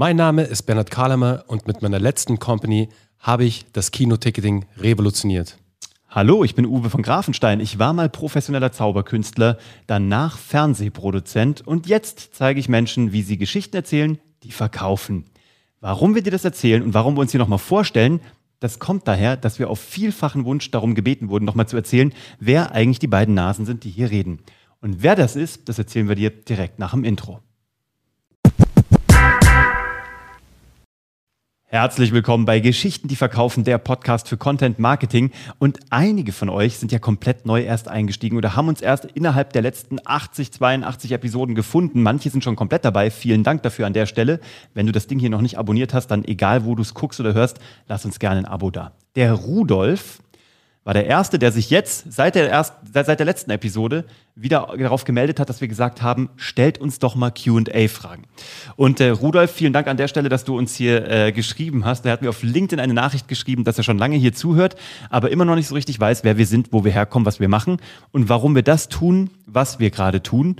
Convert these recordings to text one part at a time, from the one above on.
Mein Name ist Bernhard Kahlemer und mit meiner letzten Company habe ich das Kinoticketing revolutioniert. Hallo, ich bin Uwe von Grafenstein. Ich war mal professioneller Zauberkünstler, danach Fernsehproduzent und jetzt zeige ich Menschen, wie sie Geschichten erzählen, die verkaufen. Warum wir dir das erzählen und warum wir uns hier nochmal vorstellen, das kommt daher, dass wir auf vielfachen Wunsch darum gebeten wurden, nochmal zu erzählen, wer eigentlich die beiden Nasen sind, die hier reden. Und wer das ist, das erzählen wir dir direkt nach dem Intro. Herzlich willkommen bei Geschichten, die verkaufen, der Podcast für Content Marketing. Und einige von euch sind ja komplett neu erst eingestiegen oder haben uns erst innerhalb der letzten 80, 82 Episoden gefunden. Manche sind schon komplett dabei. Vielen Dank dafür an der Stelle. Wenn du das Ding hier noch nicht abonniert hast, dann egal wo du es guckst oder hörst, lass uns gerne ein Abo da. Der Rudolf war der Erste, der sich jetzt seit der, erst, seit, seit der letzten Episode wieder darauf gemeldet hat, dass wir gesagt haben, stellt uns doch mal QA-Fragen. Und äh, Rudolf, vielen Dank an der Stelle, dass du uns hier äh, geschrieben hast. Er hat mir auf LinkedIn eine Nachricht geschrieben, dass er schon lange hier zuhört, aber immer noch nicht so richtig weiß, wer wir sind, wo wir herkommen, was wir machen und warum wir das tun, was wir gerade tun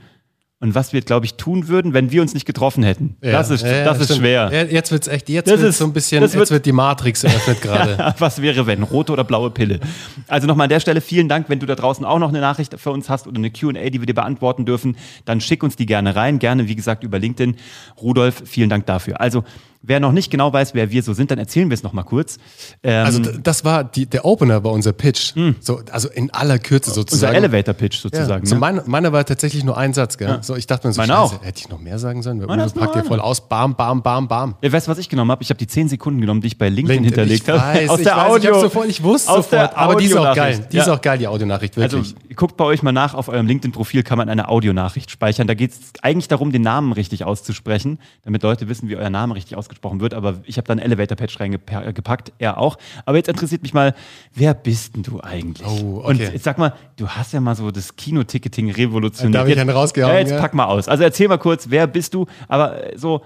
und was wir, glaube ich, tun würden, wenn wir uns nicht getroffen hätten. Ja, das ist, ja, das ist schwer. Jetzt wird es echt, jetzt wird so ein bisschen, jetzt wird, wird die Matrix eröffnet gerade. was wäre, wenn? Rote oder blaue Pille? Also nochmal an der Stelle vielen Dank, wenn du da draußen auch noch eine Nachricht für uns hast oder eine Q&A, die wir dir beantworten dürfen, dann schick uns die gerne rein. Gerne, wie gesagt, über LinkedIn. Rudolf, vielen Dank dafür. Also, Wer noch nicht genau weiß, wer wir so sind, dann erzählen wir es nochmal kurz. Ähm, also das war die, der Opener war unser Pitch. Mhm. So, also in aller Kürze sozusagen. Unser Elevator-Pitch sozusagen. Ja. So ne? meine, meine war tatsächlich nur ein Satz. Gell? Ja. So, ich dachte mir so, Scheiße, auch. hätte ich noch mehr sagen sollen? Uwe packt hier voll aus. Bam, bam, bam, bam. Ja, weißt du, was ich genommen habe? Ich habe die 10 Sekunden genommen, die ich bei LinkedIn, LinkedIn hinterlegt habe. Aus der weiß, Audio. Ich, sofort, ich wusste aus sofort. aber die ist auch geil. Die ja. ist auch geil, die Audionachricht, wirklich. Also guckt bei euch mal nach, auf eurem LinkedIn-Profil kann man eine Audionachricht speichern. Da geht es eigentlich darum, den Namen richtig auszusprechen, damit Leute wissen, wie euer Name richtig ausgesprochen wird. Aber ich habe dann Elevator-Patch reingepackt, er auch. Aber jetzt interessiert mich mal, wer bist denn du eigentlich? Oh, okay. Und jetzt sag mal, du hast ja mal so das Kinoticketing revolutioniert. Da habe ich einen rausgehauen. Ja, jetzt ja. pack mal aus. Also erzähl mal kurz, wer bist du? Aber so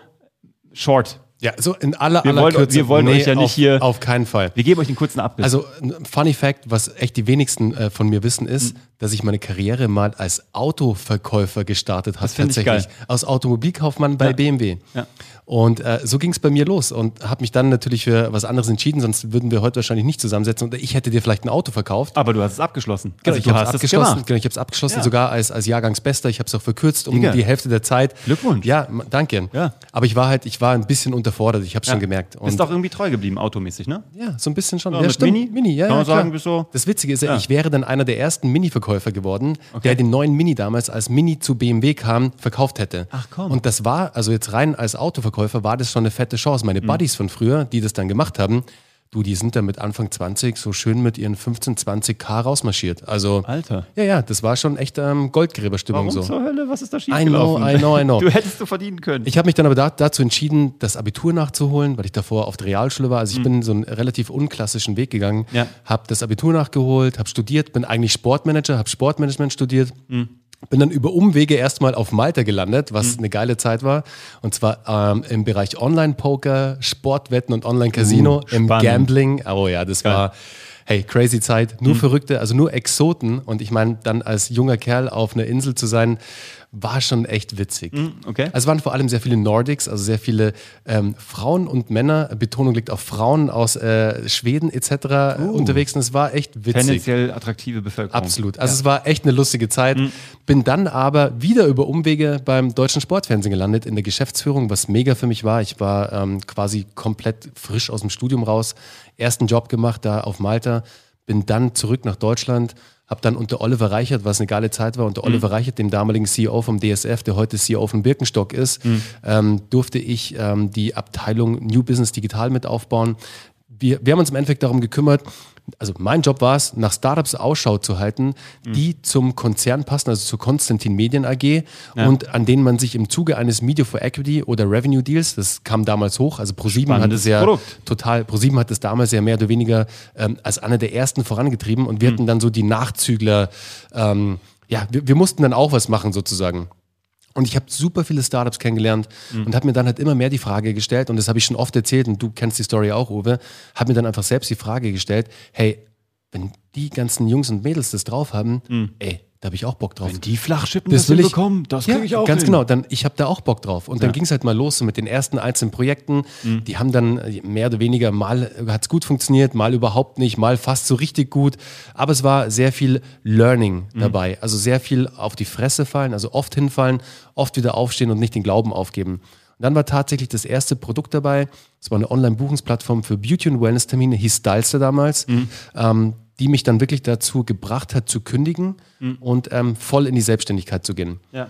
short. Ja, so in aller, wir aller wollen, Kürze. Wir wollen nee, euch ja nicht auf, hier. Auf keinen Fall. Wir geben euch einen kurzen Abriss. Also, Funny Fact, was echt die wenigsten äh, von mir wissen, ist, mhm. Dass ich meine Karriere mal als Autoverkäufer gestartet habe. Tatsächlich. Als Automobilkaufmann bei ja. BMW. Ja. Und äh, so ging es bei mir los und habe mich dann natürlich für was anderes entschieden, sonst würden wir heute wahrscheinlich nicht zusammensetzen und ich hätte dir vielleicht ein Auto verkauft. Aber du hast es abgeschlossen. Genau, also ich habe es abgeschlossen. Genau, ich habe es abgeschlossen, ja. sogar als, als Jahrgangsbester. Ich habe es auch verkürzt um Digga. die Hälfte der Zeit. Glückwunsch. Ja, danke. Ja. Aber ich war halt, ich war ein bisschen unterfordert. Ich habe es schon gemerkt. Und bist auch irgendwie treu geblieben, automäßig, ne? Ja, so ein bisschen schon. Ja, ja stimmt. Mini? Mini, ja. Kann man sagen, bist so. Das Witzige ist ja, ich wäre dann einer der ersten Mini-Verkäufer geworden, okay. der den neuen Mini damals als Mini zu BMW kam, verkauft hätte. Ach komm. Und das war, also jetzt rein als Autoverkäufer, war das schon eine fette Chance. Meine mhm. Buddies von früher, die das dann gemacht haben, du, die sind da mit Anfang 20 so schön mit ihren 15, 20 K rausmarschiert. Also, Alter. Ja, ja, das war schon echt ähm, Goldgräberstimmung Warum so. zur Hölle? Was ist da schiefgelaufen? I know, I know, I know. Du hättest du verdienen können. Ich habe mich dann aber da, dazu entschieden, das Abitur nachzuholen, weil ich davor auf der Realschule war. Also ich mhm. bin so einen relativ unklassischen Weg gegangen, ja. habe das Abitur nachgeholt, habe studiert, bin eigentlich Sportmanager, habe Sportmanagement studiert. Mhm bin dann über Umwege erstmal auf Malta gelandet, was mhm. eine geile Zeit war. Und zwar ähm, im Bereich Online-Poker, Sportwetten und Online-Casino, uh, im Gambling. Oh ja, das Geil. war hey, crazy Zeit. Nur mhm. Verrückte, also nur Exoten. Und ich meine, dann als junger Kerl auf einer Insel zu sein, war schon echt witzig. Mm, okay. Also es waren vor allem sehr viele Nordics, also sehr viele ähm, Frauen und Männer, Betonung liegt auf Frauen aus äh, Schweden etc. Uh, unterwegs und es war echt witzig. Tendenziell attraktive Bevölkerung. Absolut. Also ja. es war echt eine lustige Zeit. Mm. Bin dann aber wieder über Umwege beim deutschen Sportfernsehen gelandet in der Geschäftsführung, was mega für mich war. Ich war ähm, quasi komplett frisch aus dem Studium raus, ersten Job gemacht da auf Malta, bin dann zurück nach Deutschland habe dann unter Oliver Reichert, was eine geile Zeit war, unter mhm. Oliver Reichert, dem damaligen CEO vom DSF, der heute CEO von Birkenstock ist, mhm. ähm, durfte ich ähm, die Abteilung New Business Digital mit aufbauen. Wir, wir haben uns im Endeffekt darum gekümmert, also mein Job war es, nach Startups Ausschau zu halten, mhm. die zum Konzern passen, also zur Konstantin Medien AG ja. und an denen man sich im Zuge eines Media for Equity oder Revenue Deals, das kam damals hoch, also ProSieben hat es ja Produkt. total, ProSieben hat es damals ja mehr oder weniger ähm, als einer der ersten vorangetrieben und wir mhm. hatten dann so die Nachzügler, ähm, ja, wir, wir mussten dann auch was machen sozusagen. Und ich habe super viele Startups kennengelernt mhm. und habe mir dann halt immer mehr die Frage gestellt, und das habe ich schon oft erzählt, und du kennst die Story auch, Uwe, habe mir dann einfach selbst die Frage gestellt, hey, wenn die ganzen Jungs und Mädels das drauf haben, mhm. ey, da habe ich auch Bock drauf. Wenn die Flachschippen Das das, will ich- bekommen, das kriege ich auch Ganz hin. genau, dann ich habe da auch Bock drauf. Und dann Ja. ging es halt mal los mit den ersten einzelnen Projekten. Mhm. Die haben dann äh, mehr oder weniger mal hat es gut funktioniert, mal überhaupt nicht, mal fast so richtig gut. Aber es war sehr viel Learning Mhm. dabei. Also sehr viel auf die Fresse fallen, also oft hinfallen, oft wieder aufstehen und nicht den Glauben aufgeben. Und dann war tatsächlich das erste Produkt dabei. Es war eine Online-Buchungsplattform für Beauty- und Wellness-Termine, hieß Stylester damals, Mhm. ähm, die mich dann wirklich dazu gebracht hat, zu kündigen Mhm. und ähm, voll in die Selbstständigkeit zu gehen. Ja.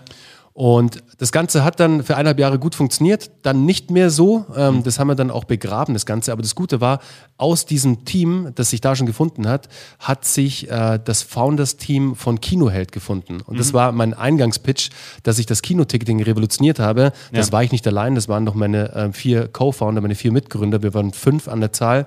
Und das Ganze hat dann für eineinhalb Jahre gut funktioniert, dann nicht mehr so. Ähm, Das haben wir dann auch begraben, das Ganze. Aber das Gute war, aus diesem Team, das sich da schon gefunden hat, hat sich äh, das Founders-Team von Kinoheld gefunden. Und das war mein Eingangspitch, dass ich das Kinoticketing revolutioniert habe. Das Ja. war ich nicht allein, das waren noch meine äh, vier Co-Founder, meine vier Mitgründer. Wir waren fünf an der Zahl.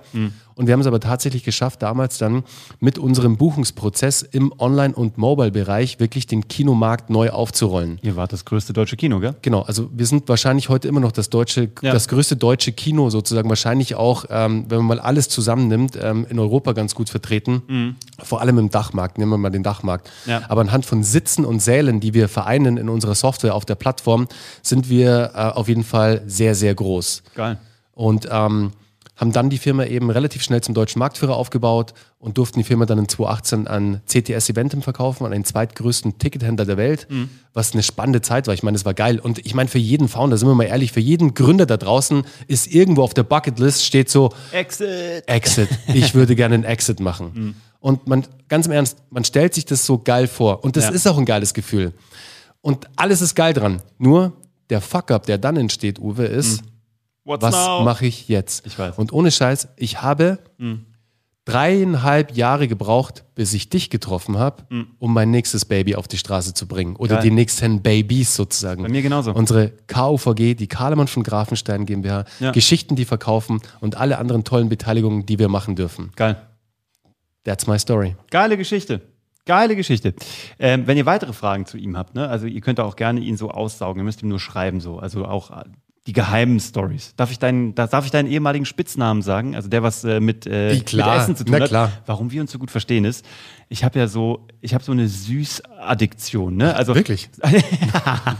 Und wir haben es aber tatsächlich geschafft, damals dann mit unserem Buchungsprozess im Online- und Mobile-Bereich wirklich den Kinomarkt neu aufzurollen. Ihr wart das größte deutsche Kino, gell? Genau, also wir sind wahrscheinlich heute immer noch das deutsche, Ja. das größte deutsche Kino sozusagen, wahrscheinlich auch, ähm, wenn man mal alles zusammennimmt, ähm, in Europa ganz gut vertreten. Vor allem im Dachmarkt, nehmen wir mal den Dachmarkt. Mhm. Ja. Aber anhand von Sitzen und Sälen, die wir vereinen in unserer Software auf der Plattform, sind wir äh, auf jeden Fall sehr, sehr groß. Geil. Und ähm, haben dann die Firma eben relativ schnell zum deutschen Marktführer aufgebaut und durften die Firma dann in 2018 an CTS Eventim verkaufen, an den zweitgrößten Tickethändler der Welt, was eine spannende Zeit war. Ich meine, es war geil. Und ich meine, für jeden Founder, sind wir mal ehrlich, für jeden Gründer da draußen ist irgendwo auf der Bucketlist steht so, Exit. Exit. Ich würde gerne einen Exit machen. Und man, ganz im Ernst, man stellt sich das so geil vor. Und das Ja. ist auch ein geiles Gefühl. Und alles ist geil dran. Nur der Fuck-up, der dann entsteht, Uwe, ist, What's was mache ich jetzt? Ich weiß. Und ohne Scheiß, ich habe dreieinhalb Jahre gebraucht, bis ich dich getroffen habe, um mein nächstes Baby auf die Straße zu bringen. Oder Geil. die nächsten Babys sozusagen. Bei mir genauso. Unsere KUVG, die Kahlemann von Grafenstein GmbH, Ja. Geschichten, die verkaufen und alle anderen tollen Beteiligungen, die wir machen dürfen. Geil. That's my story. Geile Geschichte. Geile Geschichte. Ähm, wenn ihr weitere Fragen zu ihm habt, ne, also ihr könnt auch gerne ihn so aussaugen, ihr müsst ihm nur schreiben, so, also auch die geheimen Stories. Darf ich deinen, da, darf ich deinen ehemaligen Spitznamen sagen? Also der, was äh, mit, äh, mit Essen zu tun Na hat. klar. Warum wir uns so gut verstehen ist, ich habe ja so, ich habe so eine Süßaddiktion, ne? Also Wirklich?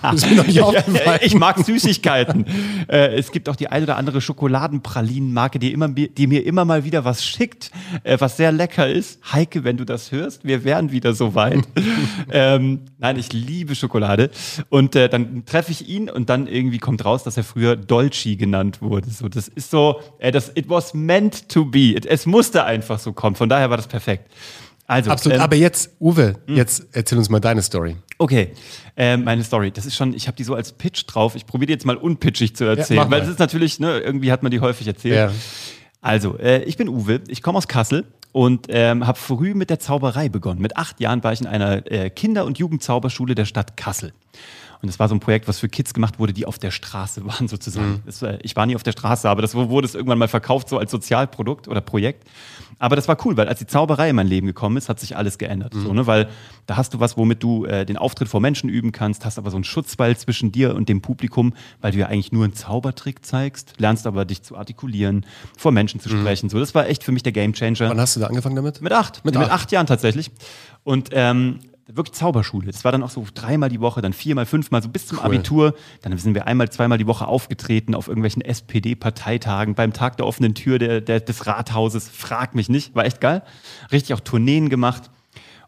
Das nicht aufgefallen. ich mag Süßigkeiten. äh, es gibt auch die ein oder andere Schokoladenpralinen-Marke, die, immer, die mir immer mal wieder was schickt, äh, was sehr lecker ist. Heike, wenn du das hörst, wir wären wieder so weit. ähm, nein, ich liebe Schokolade. Und äh, dann treffe ich ihn und dann irgendwie kommt raus, dass er früher Dolci genannt wurde. So, das ist so, äh, das, it was meant to be. It, es musste einfach so kommen. Von daher war das perfekt. Also, Absolut. ähm, Aber jetzt, Uwe, jetzt erzähl uns mal deine Story. Okay, ähm, meine Story. Das ist schon, ich habe die so als Pitch drauf. Ich probiere die jetzt mal unpitchig zu erzählen, mach weil das ist natürlich, ne, irgendwie hat man die häufig erzählt. Ja. Also, äh, ich bin Uwe, ich komme aus Kassel und ähm, habe früh mit der Zauberei begonnen. Mit acht Jahren war ich in einer äh, Kinder- und Jugendzauberschule der Stadt Kassel. Und das war so ein Projekt, was für Kids gemacht wurde, die auf der Straße waren, sozusagen. Das, äh, ich war nie auf der Straße, aber das wurde es irgendwann mal verkauft, so als Sozialprodukt oder Projekt. Aber das war cool, weil als die Zauberei in mein Leben gekommen ist, hat sich alles geändert. So, ne? Weil da hast du was, womit du äh, den Auftritt vor Menschen üben kannst, hast aber so einen Schutzwall zwischen dir und dem Publikum, weil du ja eigentlich nur einen Zaubertrick zeigst, lernst aber dich zu artikulieren, vor Menschen zu sprechen. So, das war echt für mich der Gamechanger. Wann hast du da angefangen damit? Mit acht. Mit Mit, mit acht. acht Jahren tatsächlich. Und ähm, wirklich Zauberschule. Das war dann auch so dreimal die Woche, dann viermal, fünfmal, so bis zum Abitur. Dann sind wir einmal, zweimal die Woche aufgetreten auf irgendwelchen SPD-Parteitagen, beim Tag der offenen Tür der, der, des Rathauses. Frag mich nicht. War echt geil. Richtig auch Tourneen gemacht.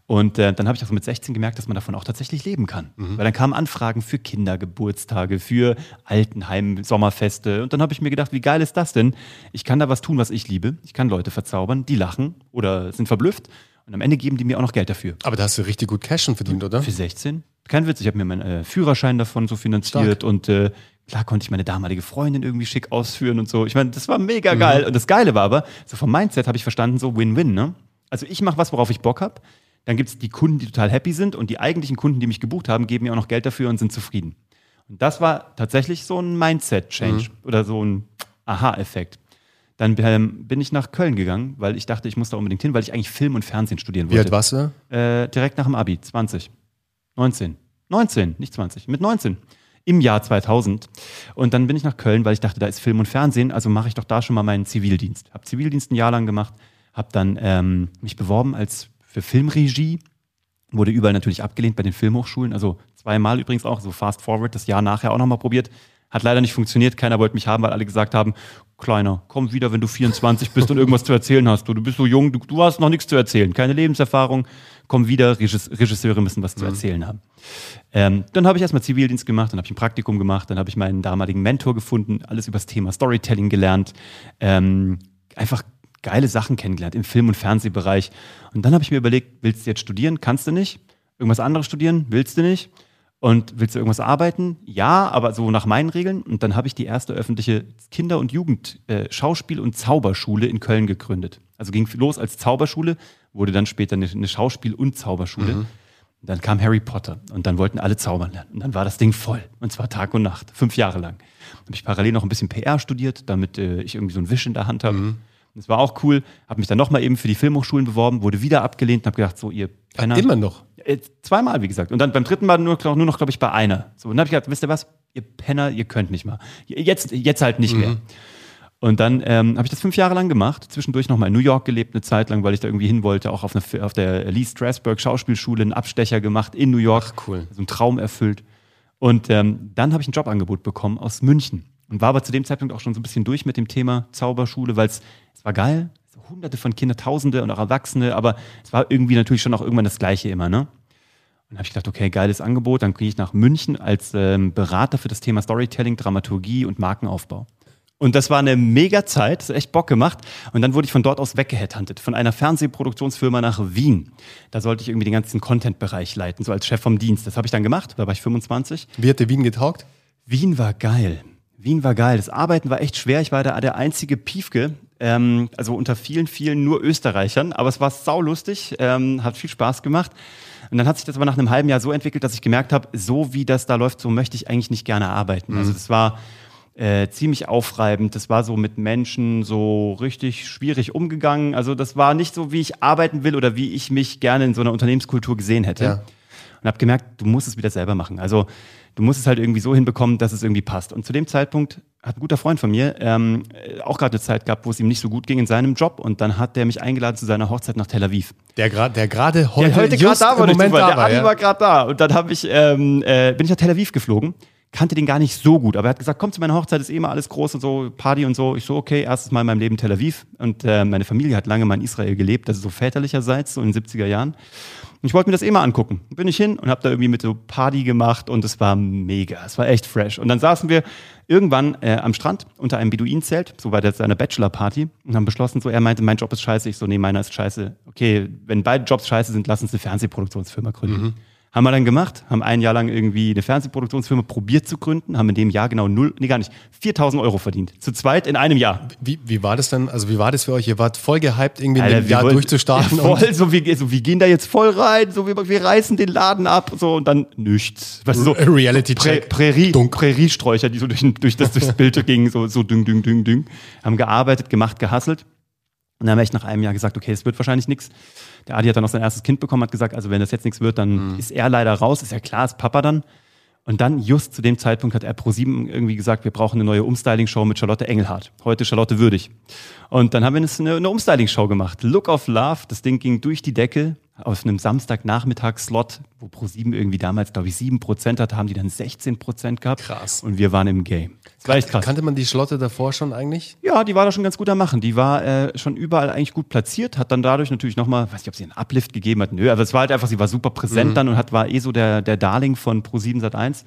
Und äh, dann habe ich auch so mit 16 gemerkt, dass man davon auch tatsächlich leben kann. Weil dann kamen Anfragen für Kindergeburtstage, für Altenheim, Sommerfeste. Und dann habe ich mir gedacht, wie geil ist das denn? Ich kann da was tun, was ich liebe. Ich kann Leute verzaubern, die lachen oder sind verblüfft. Und am Ende geben die mir auch noch Geld dafür. Aber da hast du richtig gut Cash schon verdient, oder? Für 16? Kein Witz, ich habe mir meinen äh, Führerschein davon so finanziert Stark. und äh, klar konnte ich meine damalige Freundin irgendwie schick ausführen und so. Ich meine, das war mega geil. Und das Geile war aber, so vom Mindset habe ich verstanden, so Win-Win, ne? Also ich mache was, worauf ich Bock habe. Dann gibt es die Kunden, die total happy sind und die eigentlichen Kunden, die mich gebucht haben, geben mir auch noch Geld dafür und sind zufrieden. Und das war tatsächlich so ein Mindset-Change oder so ein Aha-Effekt. Dann ähm, bin ich nach Köln gegangen, weil ich dachte, ich muss da unbedingt hin, weil ich eigentlich Film und Fernsehen studieren Wie wollte. alt warst du? Äh, direkt nach dem Abi, 20. 19. 19, nicht 20. Mit 19. Im Jahr 2000. Und dann bin ich nach Köln, weil ich dachte, da ist Film und Fernsehen, also mache ich doch da schon mal meinen Zivildienst. Hab Zivildienst ein Jahr lang gemacht, hab dann ähm, mich beworben als für Filmregie Wurde überall natürlich abgelehnt bei den Filmhochschulen. Also zweimal übrigens auch, so fast forward, das Jahr nachher auch nochmal probiert. Hat leider nicht funktioniert. Keiner wollte mich haben, weil alle gesagt haben, Kleiner, komm wieder, wenn du 24 bist und irgendwas zu erzählen hast. Du, du bist so jung, du, du hast noch nichts zu erzählen. Keine Lebenserfahrung. Komm wieder, Regisseure müssen was zu mhm. erzählen haben. Ähm, dann habe ich erstmal Zivildienst gemacht, dann habe ich ein Praktikum gemacht, dann habe ich meinen damaligen Mentor gefunden, alles über das Thema Storytelling gelernt. Ähm, einfach geile Sachen kennengelernt im Film- und Fernsehbereich. Und dann habe ich mir überlegt, willst du jetzt studieren? Kannst du nicht? Irgendwas anderes studieren? Willst du nicht? Und willst du irgendwas arbeiten? Ja, aber so nach meinen Regeln. Und dann habe ich die erste öffentliche Kinder- und Jugend-Schauspiel- äh, und Zauberschule in Köln gegründet. Also ging los als Zauberschule, wurde dann später eine, eine Schauspiel- und Zauberschule. Mhm. Und dann kam Harry Potter und dann wollten alle zaubern lernen. Und dann war das Ding voll. Und zwar Tag und Nacht, fünf Jahre lang. Habe ich parallel noch ein bisschen PR studiert, damit äh, ich irgendwie so ein Wisch in der Hand habe. Mhm. Das war auch cool. Habe mich dann nochmal eben für die Filmhochschulen beworben, wurde wieder abgelehnt und habe gedacht, so ihr Penner. Immer noch? Äh, zweimal, wie gesagt. Und dann beim dritten Mal nur, nur noch, glaube ich, bei einer. So, und dann habe ich gedacht, wisst ihr was? Ihr Penner, ihr könnt nicht mal. Jetzt, jetzt halt nicht mhm. mehr. Und dann ähm, habe ich das fünf Jahre lang gemacht, zwischendurch nochmal in New York gelebt, eine Zeit lang, weil ich da irgendwie hin wollte, auch auf, eine, auf der Lee Strasberg Schauspielschule einen Abstecher gemacht in New York. Ach, cool. So einen Traum erfüllt. Und ähm, dann habe ich ein Jobangebot bekommen aus München. Und war aber zu dem Zeitpunkt auch schon so ein bisschen durch mit dem Thema Zauberschule, weil es war geil, hunderte von Kindern, Tausende und auch Erwachsene, aber es war irgendwie natürlich schon auch irgendwann das Gleiche immer, ne? Und dann habe ich gedacht, okay, geiles Angebot, dann gehe ich nach München als ähm, Berater für das Thema Storytelling, Dramaturgie und Markenaufbau. Und das war eine mega Zeit, das hat echt Bock gemacht. Und dann wurde ich von dort aus weggeheadhuntet, von einer Fernsehproduktionsfirma nach Wien. Da sollte ich irgendwie den ganzen Content-Bereich leiten, so als Chef vom Dienst. Das habe ich dann gemacht, da war ich 25. Wie hat dir Wien getaugt? Wien war geil. Wien war geil. Das Arbeiten war echt schwer. Ich war da der einzige Piefke, ähm, also unter vielen, vielen nur Österreichern. Aber es war saulustig, ähm, hat viel Spaß gemacht. Und dann hat sich das aber nach einem halben Jahr so entwickelt, dass ich gemerkt habe, so wie das da läuft, so möchte ich eigentlich nicht gerne arbeiten. Also mhm. Also das war äh, ziemlich aufreibend. Das war so mit Menschen so richtig schwierig umgegangen. Also das war nicht so, wie ich arbeiten will oder wie ich mich gerne in so einer Unternehmenskultur gesehen hätte. Ja. Und habe gemerkt, du musst es wieder selber machen. Also du musst es halt irgendwie so hinbekommen, dass es irgendwie passt. Und zu dem Zeitpunkt hat ein guter Freund von mir ähm, auch gerade eine Zeit gehabt, wo es ihm nicht so gut ging in seinem Job und dann hat der mich eingeladen zu seiner Hochzeit nach Tel Aviv. Der gerade der gerade heute, der heute gerade da war, Moment da der Adi ja. war gerade da und dann habe ich ähm, äh, bin ich nach Tel Aviv geflogen kannte den gar nicht so gut, aber er hat gesagt, komm zu meiner Hochzeit, ist eh mal alles groß und so, Party und so. Ich so, okay, erstes Mal in meinem Leben Tel Aviv. Und äh, meine Familie hat lange mal in Israel gelebt, also so väterlicherseits, so in den 70er Jahren. Und ich wollte mir das eh mal angucken. Bin ich hin und habe da irgendwie mit so Party gemacht und es war mega. Es war echt fresh. Und dann saßen wir irgendwann äh, am Strand unter einem Beduinenzelt, so bei seiner Bachelor-Party und haben beschlossen, so er meinte, mein Job ist scheiße. Ich so, nee, meiner ist scheiße. Okay, wenn beide Jobs scheiße sind, lass uns eine Fernsehproduktionsfirma gründen. Mhm. Haben wir dann gemacht, haben ein Jahr lang irgendwie eine Fernsehproduktionsfirma probiert zu gründen, haben in dem Jahr genau null, nee gar nicht, 4000 Euro verdient. Zu zweit in einem Jahr. Wie, wie war das dann, also wie war das für euch? Ihr wart voll gehypt, irgendwie Alter, ein Jahr wollen, durchzustarten. Voll, so wie, so wir gehen da jetzt voll rein, so wir, wir reißen den Laden ab, so und dann nichts. Weißt du, so Reality Prä, Prärie, Präriesträucher, die so durch, durch, das, durchs Bild gingen, so, so düng, düng, düng, düng. Haben gearbeitet, gemacht, gehasselt. Und dann haben wir echt nach einem Jahr gesagt, okay, es wird wahrscheinlich nichts. Der Adi hat dann noch sein erstes Kind bekommen, hat gesagt, also wenn das jetzt nichts wird, dann mhm. ist er leider raus. Ist ja klar, ist Papa dann. Und dann, just zu dem Zeitpunkt, hat er Pro7 irgendwie gesagt, wir brauchen eine neue Umstyling-Show mit Charlotte Engelhardt. Heute Charlotte Würdig. Und dann haben wir eine, eine Umstyling-Show gemacht. Look of Love. Das Ding ging durch die Decke auf einem Samstagnachmittagsslot, wo Pro7 irgendwie damals, glaube ich, 7% hatte, haben die dann 16% gehabt. Krass. Und wir waren im Game. Das war echt krass. Kannte man die Schlotte davor schon eigentlich? Ja, die war da schon ganz gut am Machen. Die war äh, schon überall eigentlich gut platziert, hat dann dadurch natürlich nochmal, weiß nicht, ob sie einen Uplift gegeben hat. Nö, aber es war halt einfach, sie war super präsent mhm. dann und hat, war eh so der, der Darling von Pro7 Sat1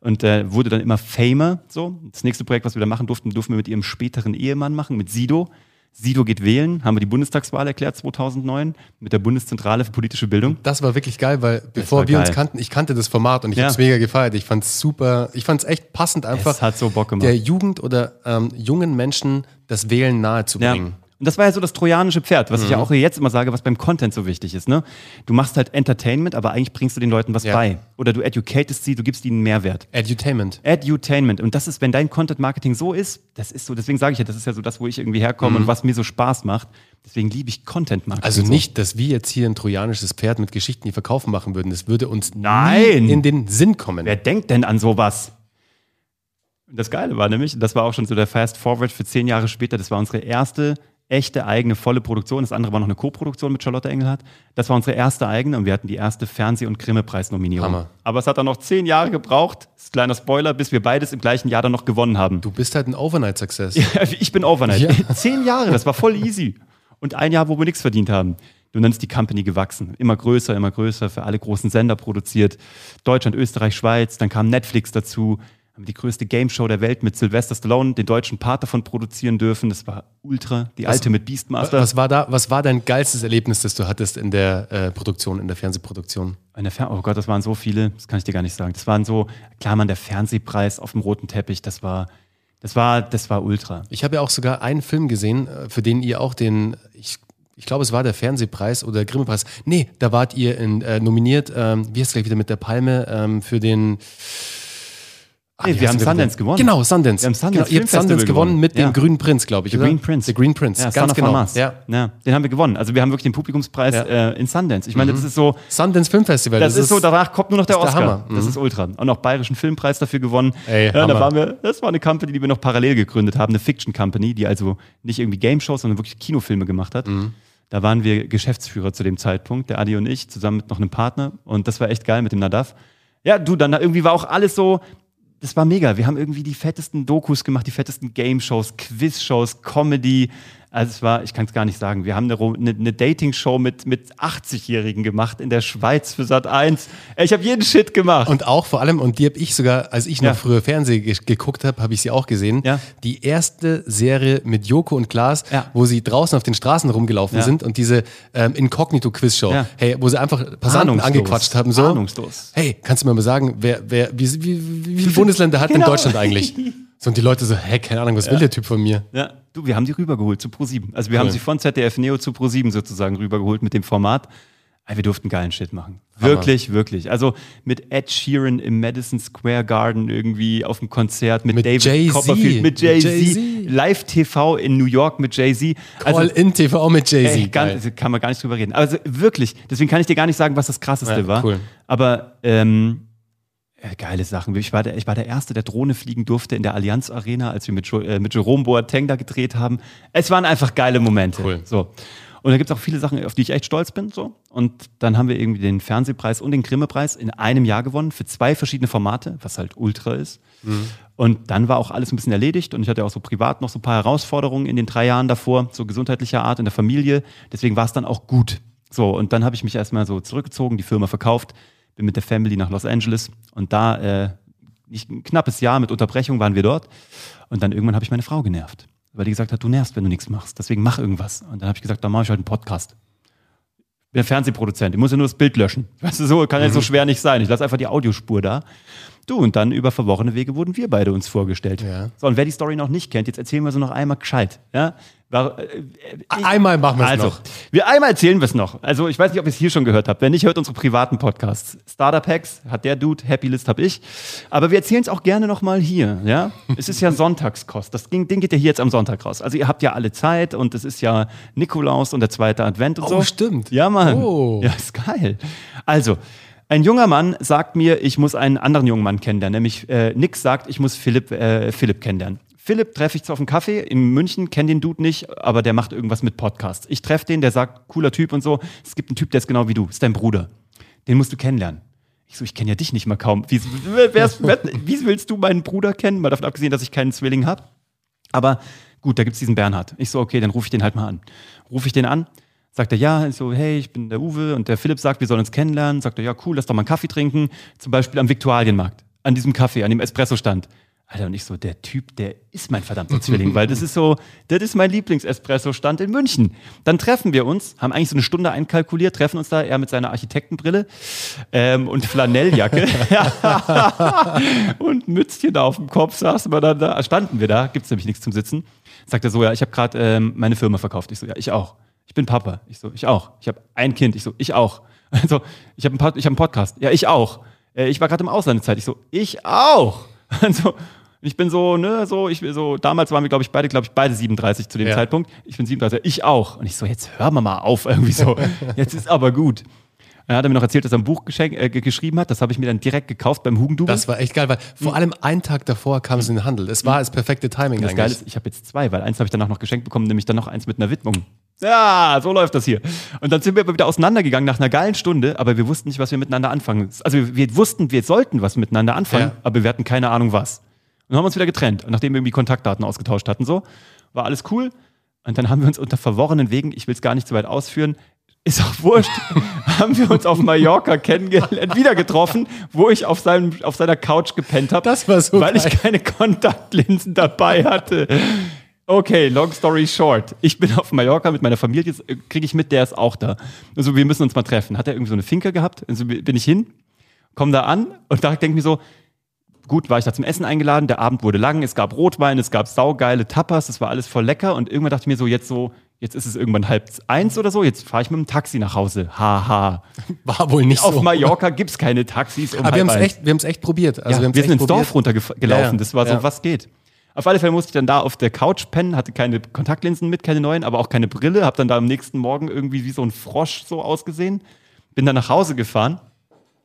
und äh, wurde dann immer famer. So. Das nächste Projekt, was wir da machen durften, durften wir mit ihrem späteren Ehemann machen, mit Sido. Sido geht wählen, haben wir die Bundestagswahl erklärt 2009 mit der Bundeszentrale für politische Bildung. Das war wirklich geil, weil bevor wir geil. uns kannten, ich kannte das Format und ich ja. habe es mega gefeiert. Ich fand es super, ich fand es echt passend einfach. Es hat so Bock gemacht. Der Jugend oder ähm, jungen Menschen das Wählen nahezubringen. Ja. Und das war ja so das trojanische Pferd, was mhm. ich ja mhm. auch jetzt immer sage, was beim Content so wichtig ist. Ne? Du machst halt Entertainment, aber eigentlich bringst du den Leuten was ja. bei. Oder du educatest sie, du gibst ihnen Mehrwert. Edutainment. Edutainment. Und das ist, wenn dein Content Marketing so ist, das ist so, deswegen sage ich ja, das ist ja so das, wo ich irgendwie herkomme mhm. und was mir so Spaß macht. Deswegen liebe ich Content Marketing. Also nicht, dass wir jetzt hier ein trojanisches Pferd mit Geschichten, die verkaufen machen würden. Das würde uns Nein. in den Sinn kommen. Wer denkt denn an sowas? Das Geile war nämlich, das war auch schon so der Fast Forward für zehn Jahre später, das war unsere erste echte eigene volle Produktion. Das andere war noch eine Co-Produktion mit Charlotte Engelhardt. Das war unsere erste eigene und wir hatten die erste Fernseh- und Grimme-Preisnominierung. Hammer. Aber es hat dann noch zehn Jahre gebraucht, kleiner Spoiler, bis wir beides im gleichen Jahr dann noch gewonnen haben. Du bist halt ein Overnight-Success. Ich bin Overnight. Ja. Zehn Jahre, das war voll easy. Und ein Jahr, wo wir nichts verdient haben. Und dann ist die Company gewachsen. Immer größer, immer größer, für alle großen Sender produziert. Deutschland, Österreich, Schweiz, dann kam Netflix dazu. Haben die größte Game Show der Welt mit Sylvester Stallone, den deutschen Part davon produzieren dürfen. Das war ultra, die alte mit Beastmaster. Was war, da, was war dein geilstes Erlebnis, das du hattest in der äh, Produktion, in der Fernsehproduktion? Eine Fer oh Gott, das waren so viele, das kann ich dir gar nicht sagen. Das waren so, klar, man, der Fernsehpreis auf dem roten Teppich, das war, das war, das war ultra. Ich habe ja auch sogar einen Film gesehen, äh, für den ihr auch den, ich, ich glaube, es war der Fernsehpreis oder Grimme-Preis. Nee, da wart ihr in, äh, nominiert, ähm, wie heißt es gleich wieder mit der Palme, ähm, für den. Ah, Nee, wir haben Sundance gewonnen. Genau, Sundance. Wir haben Sundance genau, ihr habt Sundance gewonnen gewonnen. mit Ja. dem Grünen Prinz, glaube ich, The oder? Green Prince. The Green Prince, Ja, ganz genau. Hamas. Ja. ja, den haben wir gewonnen. Also wir haben wirklich den Publikumspreis Ja. Mhm. äh, in Sundance. Ich meine, das ist so, Sundance Filmfestival. das, ist so, danach kommt nur noch der ist der Oscar. Hammer. Mhm. Das ist ultra. Und auch Bayerischen Filmpreis dafür gewonnen. Ey, ja, da waren wir, das war eine Company, die wir noch parallel gegründet haben, eine Fiction Company, die also nicht irgendwie Game Shows, sondern wirklich Kinofilme gemacht hat. Mhm. Da waren wir Geschäftsführer zu dem Zeitpunkt, der Adi und ich, zusammen mit noch einem Partner. Und das war echt geil mit dem Nadav. Ja, du, dann irgendwie war auch alles so, das war mega. Wir haben irgendwie die fettesten Dokus gemacht, die fettesten Game-Shows, Quiz-Shows, Comedy. Also es war, ich kann es gar nicht sagen. Wir haben eine, eine, eine Dating-Show mit, mit 80-Jährigen gemacht in der Schweiz für Sat 1. Ich habe jeden Shit gemacht. Und auch vor allem, und die habe ich sogar, als ich noch Ja. früher Fernsehen ge geguckt habe, habe ich sie auch gesehen. Ja. Die erste Serie mit Joko und Klaas, Ja. wo sie draußen auf den Straßen rumgelaufen sind und diese ähm, Inkognito-Quiz-Show, hey, wo sie einfach Passanten angequatscht haben. So, Ahnungslos. Hey, kannst du mir mal sagen, wer, wer, wie, wie, wie, wie viele Bundesländer hat Genau. denn Deutschland eigentlich? So, und die Leute so, hey, keine Ahnung, was will der Typ von mir? Ja, du, wir haben die rübergeholt zu Pro7. Also wir haben Cool. sie von ZDF Neo zu Pro7 sozusagen rübergeholt mit dem Format. Ey, wir durften geilen Shit machen. Wirklich, wirklich. Also mit Ed Sheeran im Madison Square Garden irgendwie auf dem Konzert, mit, Mit David Jay-Z. Copperfield, mit Jay-Z, Jay-Z. Live-TV in New York mit Jay-Z. Also, Call in TV mit Jay-Z. Geil. kann man gar nicht drüber reden. Also wirklich, deswegen kann ich dir gar nicht sagen, was das krasseste Ja, war. cool. Aber ähm, äh, geile Sachen. Ich war, der, ich war der Erste, der Drohne fliegen durfte in der Allianz Arena, als wir mit, Jo- äh, mit Jerome Boateng da gedreht haben. Es waren einfach geile Momente. Cool. So. Und da gibt es auch viele Sachen, auf die ich echt stolz bin. So. Und dann haben wir irgendwie den Fernsehpreis und den Grimme-Preis in einem Jahr gewonnen für zwei verschiedene Formate, was halt ultra ist. Und dann war auch alles ein bisschen erledigt und ich hatte auch so privat noch so ein paar Herausforderungen in den drei Jahren davor, so gesundheitlicher Art in der Familie. Deswegen war es dann auch gut. So, und dann habe ich mich erstmal so zurückgezogen, die Firma verkauft, bin mit der Family nach Los Angeles und da äh, nicht, ein knappes Jahr mit Unterbrechung waren wir dort. Und dann irgendwann habe ich meine Frau genervt, weil die gesagt hat, du nervst, wenn du nichts machst. Deswegen mach irgendwas. Und dann habe ich gesagt, dann mache ich halt einen Podcast. Ich bin Fernsehproduzent, ich muss ja nur das Bild löschen. Weißt du, so kann ja so schwer nicht sein. Ich lasse einfach die Audiospur da. Du, und dann über verworrene Wege wurden wir beide uns vorgestellt. Ja. So, und wer die Story noch nicht kennt, jetzt erzählen wir sie noch einmal gescheit. Ja? War, äh, ich- Einmal machen wir es also, noch. wir einmal erzählen wir es noch. Also, ich weiß nicht, ob ihr es hier schon gehört habt. Wenn nicht, hört unsere privaten Podcasts. Startup Hacks hat der Dude, Happy List habe ich. Aber wir erzählen es auch gerne nochmal hier. Ja? Es ist ja Sonntagskost. Das Ding, Ding geht ja hier jetzt am Sonntag raus. Also, ihr habt ja alle Zeit und es ist ja Nikolaus und der zweite Advent und Oh, so. stimmt. Ja, Mann. Oh. Ja, ist geil. Also, ein junger Mann sagt mir, ich muss einen anderen jungen Mann kennenlernen. Nämlich äh, Nick sagt, ich muss Philipp, äh, Philipp kennenlernen. Philipp treffe ich auf dem Kaffee in München, kenne den Dude nicht, aber der macht irgendwas mit Podcasts. Ich treffe den, der sagt, cooler Typ und so. Es gibt einen Typ, der ist genau wie du, ist dein Bruder. Den musst du kennenlernen. Ich so, ich kenne ja dich nicht mal kaum. Wie, wie willst du meinen Bruder kennen? Mal davon abgesehen, dass ich keinen Zwilling habe. Aber gut, da gibt's diesen Bernhard. Ich so, okay, dann rufe ich den halt mal an. Rufe ich den an, sagt er, ja, ich so, hey, ich bin der Uwe und der Philipp sagt, wir sollen uns kennenlernen. Sagt er, ja, cool, lass doch mal einen Kaffee trinken. Zum Beispiel am Viktualienmarkt, an diesem Kaffee, an dem Espresso-Stand. Alter, und ich so, der Typ, der ist mein verdammter Zwilling, weil das ist so, das ist mein Lieblings-Espresso-Stand in München. Dann treffen wir uns, haben eigentlich so eine Stunde einkalkuliert, treffen uns da, er mit seiner Architektenbrille ähm, und Flanelljacke und Mützchen auf dem Kopf saßen wir dann da, standen wir da, gibt's nämlich nichts zum Sitzen. Sagt er so, ja, ich habe gerade ähm, meine Firma verkauft. Ich so, ja, ich auch. Ich bin Papa. Ich so, ich auch. Ich habe ein Kind. Ich so, ich auch. Also, ich habe einen, hab einen Podcast. Ja, ich auch. Äh, ich war gerade im Auslandszeit. Ich so, ich auch. Also, ich bin so, ne, so, ich so, damals waren wir, glaube ich, beide, glaube ich, beide 37 zu dem Ja. Zeitpunkt. Ich bin 37, ich auch. Und ich so, jetzt hör mal mal auf, irgendwie so. Jetzt ist aber gut. Er hat mir noch erzählt, dass er ein Buch äh, geschrieben hat. Das habe ich mir dann direkt gekauft beim Hugendubel. Das war echt geil, weil vor allem einen Tag davor kam es in den Handel. Es war das perfekte Timing das. Geile ist, ich habe jetzt zwei, weil eins habe ich danach noch geschenkt bekommen, nämlich dann noch eins mit einer Widmung. Ja, so läuft das hier. Und dann sind wir aber wieder auseinandergegangen nach einer geilen Stunde, aber wir wussten nicht, was wir miteinander anfangen. Also wir wussten, wir sollten was miteinander anfangen, Ja. aber wir hatten keine Ahnung was. Und dann haben wir uns wieder getrennt, nachdem wir irgendwie Kontaktdaten ausgetauscht hatten. So, war alles cool. Und dann haben wir uns unter verworrenen Wegen, ich will es gar nicht so weit ausführen, ist auch wurscht, haben wir uns auf Mallorca kennengelernt, wieder getroffen, wo ich auf, seinem, auf seiner Couch gepennt habe. So Weil geil. ich keine Kontaktlinsen dabei hatte. Okay, long story short. Ich bin auf Mallorca mit meiner Familie, jetzt kriege ich mit, der ist auch da. Also wir müssen uns mal treffen. Hat er irgendwie so eine Finke gehabt? Also bin ich hin, komme da an und da denke ich mir so, gut, war ich da zum Essen eingeladen, der Abend wurde lang, es gab Rotwein, es gab saugeile Tapas, das war alles voll lecker und irgendwann dachte ich mir so, jetzt so, jetzt ist es irgendwann halb eins oder so, jetzt fahre ich mit dem Taxi nach Hause. Haha. War wohl nicht Auf so. Mallorca gibt es keine Taxis um Aber wir haben es echt, wir echt probiert. Also Ja, wir wir sind ins probiert. Dorf runtergelaufen. Ja, ja. Das war so, was geht. Auf alle Fälle musste ich dann da auf der Couch pennen, hatte keine Kontaktlinsen mit, keine neuen, aber auch keine Brille. Hab dann da am nächsten Morgen irgendwie wie so ein Frosch so ausgesehen. Bin dann nach Hause gefahren.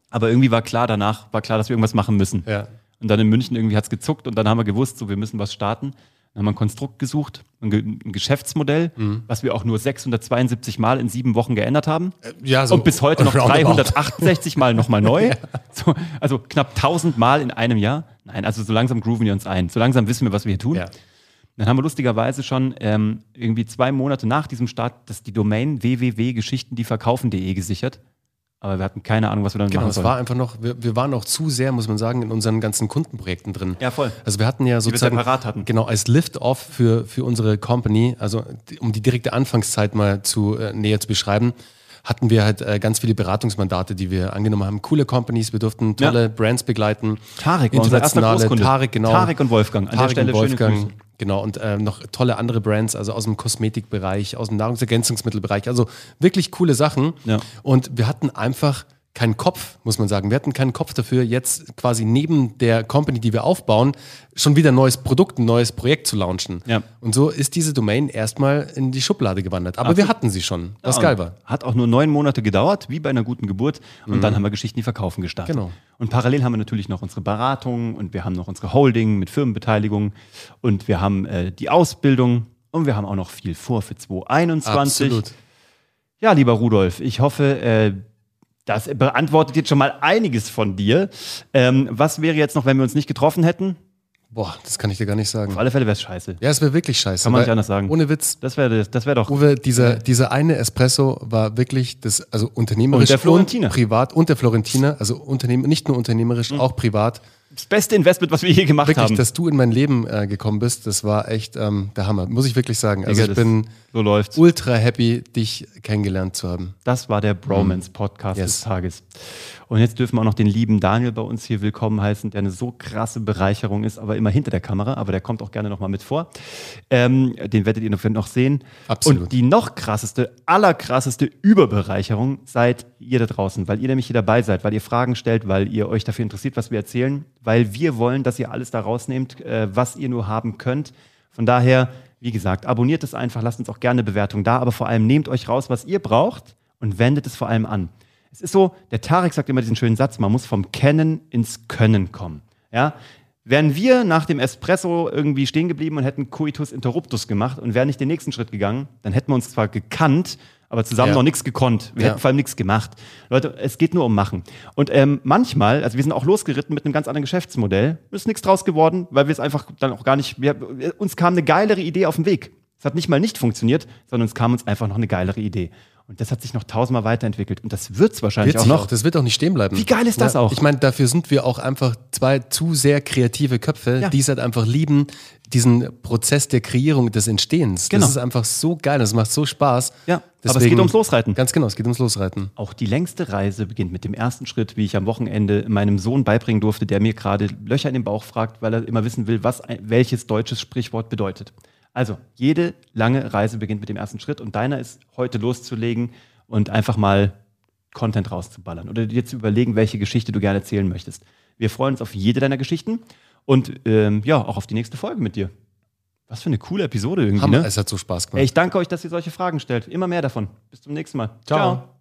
Aber irgendwie war klar danach, war klar, dass wir irgendwas machen müssen. Ja. Und dann in München irgendwie hat's gezuckt und dann haben wir gewusst, so wir müssen was starten. Dann haben wir ein Konstrukt gesucht, ein, Ge ein Geschäftsmodell, Mhm. was wir auch nur 672 Mal in sieben Wochen geändert haben. Ja, so und bis heute noch roundabout. 368 Mal nochmal neu. so, also knapp 1000 Mal in einem Jahr. Nein, also so langsam grooven wir uns ein. So langsam wissen wir, was wir hier tun. Ja. Dann haben wir lustigerweise schon ähm, irgendwie zwei Monate nach diesem Start das, die Domain www.geschichtendieverkaufen.de gesichert. Aber wir hatten keine Ahnung, was wir damit Genau, machen es sollen. war einfach noch, wir, wir waren auch zu sehr, muss man sagen, in unseren ganzen Kundenprojekten drin. Ja, voll. Also wir hatten ja sozusagen, separat hatten. genau, als Lift-Off für, für unsere Company, also die- um die direkte Anfangszeit mal zu äh, näher zu beschreiben, hatten wir halt äh, ganz viele Beratungsmandate, die wir angenommen haben. Coole Companies, wir durften tolle Ja. Brands begleiten. Tarek war unser erster internationale. Tarek, genau. Tarek und Wolfgang. An der Tarek Stelle und schöne Wolfgang. Genau. Und äh, noch tolle andere Brands, also aus dem Kosmetikbereich, aus dem Nahrungsergänzungsmittelbereich. Also wirklich coole Sachen. Ja. Und wir hatten einfach keinen Kopf, muss man sagen. Wir hatten keinen Kopf dafür, jetzt quasi neben der Company, die wir aufbauen, schon wieder ein neues Produkt, ein neues Projekt zu launchen. Ja. Und so ist diese Domain erstmal in die Schublade gewandert. Aber wir hatten sie schon, was Ja, geil war. Hat auch nur neun Monate gedauert, wie bei einer guten Geburt. Und dann haben wir Geschichten, die verkaufen gestartet. Genau. Und parallel haben wir natürlich noch unsere Beratung und wir haben noch unsere Holding mit Firmenbeteiligung und wir haben äh, die Ausbildung und wir haben auch noch viel vor für 2021. Absolut. Ja, lieber Rudolf, ich hoffe, äh, das beantwortet jetzt schon mal einiges von dir. Ähm, was wäre jetzt noch, wenn wir uns nicht getroffen hätten? Boah, das kann ich dir gar nicht sagen. Auf alle Fälle wäre es scheiße. Ja, es wäre wirklich scheiße. Kann man nicht anders sagen. Ohne Witz. Das wäre das wär doch. Uwe, dieser, dieser eine Espresso war wirklich das, also unternehmerisch Und der Florentiner. privat und der Florentiner, also Unternehmen, nicht nur unternehmerisch, auch privat. Das beste Investment, was wir je gemacht Wirklich, haben. dass du in mein Leben äh, gekommen bist, das war echt ähm, der Hammer, muss ich wirklich sagen. Also Digga, ich bin so läuft's. ultra happy, dich kennengelernt zu haben. Das war der Bromance-Podcast Yes. des Tages. Und jetzt dürfen wir auch noch den lieben Daniel bei uns hier willkommen heißen, der eine so krasse Bereicherung ist, aber immer hinter der Kamera, aber der kommt auch gerne nochmal mit vor. Ähm, den werdet ihr noch- noch sehen. Absolut. Und die noch krasseste, allerkrasseste Überbereicherung seid ihr da draußen, weil ihr nämlich hier dabei seid, weil ihr Fragen stellt, weil ihr euch dafür interessiert, was wir erzählen, weil wir wollen, dass ihr alles da rausnehmt, äh, was ihr nur haben könnt. Von daher, wie gesagt, abonniert es einfach, lasst uns auch gerne Bewertung da, aber vor allem nehmt euch raus, was ihr braucht und wendet es vor allem an. Es ist so, der Tarek sagt immer diesen schönen Satz, man muss vom Kennen ins Können kommen. Ja? Wären wir nach dem Espresso irgendwie stehen geblieben und hätten Coitus Interruptus gemacht und wären nicht den nächsten Schritt gegangen, dann hätten wir uns zwar gekannt, aber zusammen Ja. noch nichts gekonnt. Wir Ja. hätten vor allem nichts gemacht. Leute, es geht nur um Machen. Und ähm, manchmal, also wir sind auch losgeritten mit einem ganz anderen Geschäftsmodell, ist nichts draus geworden, weil wir es einfach dann auch gar nicht, wir, uns kam eine geilere Idee auf den Weg. Es hat nicht mal nicht funktioniert, sondern es kam uns einfach noch eine geilere Idee. Und das hat sich noch tausendmal weiterentwickelt. Und das wird es wahrscheinlich Wird auch noch. auch, das wird auch nicht stehen bleiben. Wie geil ist das ja, auch? Ich meine, dafür sind wir auch einfach zwei zu sehr kreative Köpfe, Ja. die es halt einfach lieben, diesen Prozess der Kreierung, des Entstehens. Genau. Das ist einfach so geil, das macht so Spaß. Ja, aber es geht ums Losreiten. Ganz genau, es geht ums Losreiten. Auch die längste Reise beginnt mit dem ersten Schritt, wie ich am Wochenende meinem Sohn beibringen durfte, der mir gerade Löcher in den Bauch fragt, weil er immer wissen will, was welches deutsches Sprichwort bedeutet. Also, jede lange Reise beginnt mit dem ersten Schritt und deiner ist heute loszulegen und einfach mal Content rauszuballern oder dir zu überlegen, welche Geschichte du gerne erzählen möchtest. Wir freuen uns auf jede deiner Geschichten und ähm, ja, auch auf die nächste Folge mit dir. Was für eine coole Episode irgendwie, Hammer, ne? es hat so Spaß gemacht. Ich danke euch, dass ihr solche Fragen stellt. Immer mehr davon. Bis zum nächsten Mal. Ciao. Ciao.